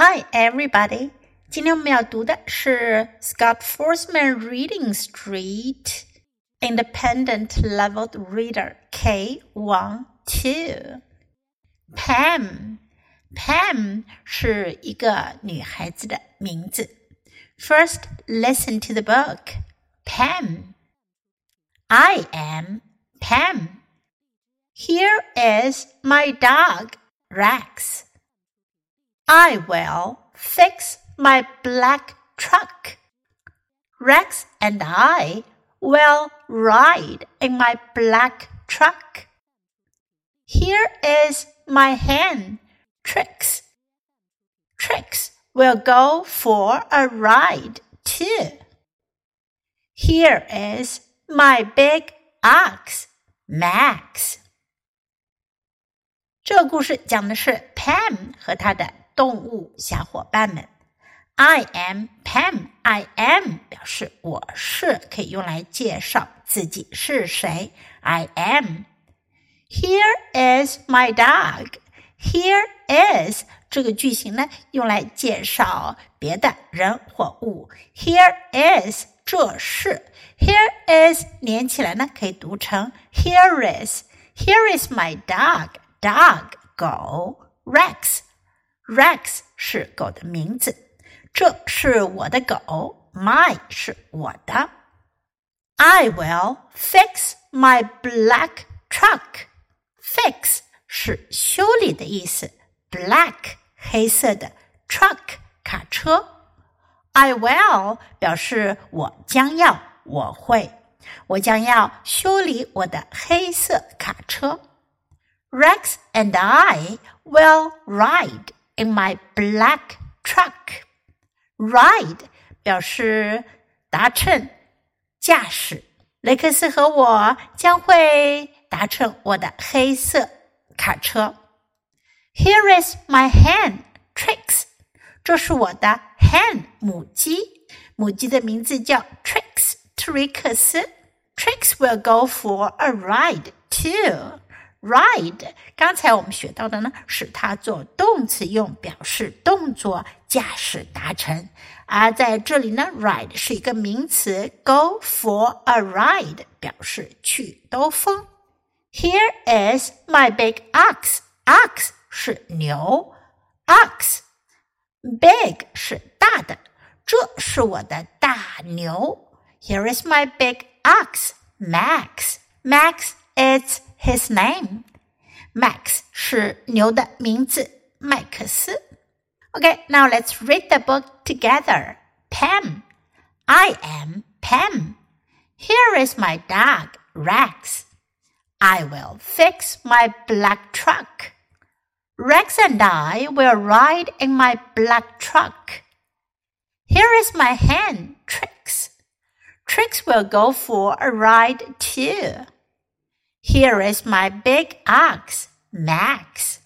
Hi, everybody. everybody！今天我们要读的是 Scott Foresman Reading Street Independent Leveled Reader K12。Pam Pam 是一个女孩子的名字。First, listen to the book. Pam. I am Pam. Here is my dog, Rex. I will fix my black truck. Rex and I will ride in my black truck. Here is my hen, Trix. Trix will go for a ride too. Here is my big ox, Max. 这个故事讲的是 Pam 和她的 动物小伙伴们。I am Pam. I am 表示我是，可以用来介绍自己是谁。I am. Here is my dog. Here is 这个句型呢，用来介绍别的人或物。Here is 这是。Here is 连起来呢，可以读成 Here is. Here is my dog. Dog 狗。Rex Rex 是狗的名字，这是我的狗，my 是我的。I will fix my black truck. Fix 是修理的意思，black 黑色的，truck 卡车。I will 表示我将要，我会，我将要修理我的黑色卡车。Rex and I will ride in my black truck。Ride 表示达成、驾驶。雷克斯和我将会达成我的黑色卡车。Here is my hen Trix，这是我的 hen 母鸡。母鸡的名字叫 Trix 特瑞克斯。Trix will go for a ride too。Ride，刚才我们学到的呢，是它做动词用，表示动作、驾驶、达成。而在这里呢，ride 是一个名词，go for a ride 表示去兜风。Here is my big ox. Ox 是牛，ox，big 是大的，这是我的大牛。Here is my big ox, Max. Max，it's his name. Max 是牛的名字，麦克斯。Okay, now let's read the book together. Pam. I am Pam. Here is my dog, Rex. I will fix my black truck. Rex and I will ride in my black truck. Here is my hen, Trix. Trix will go for a ride too. Here is my big ox, Max.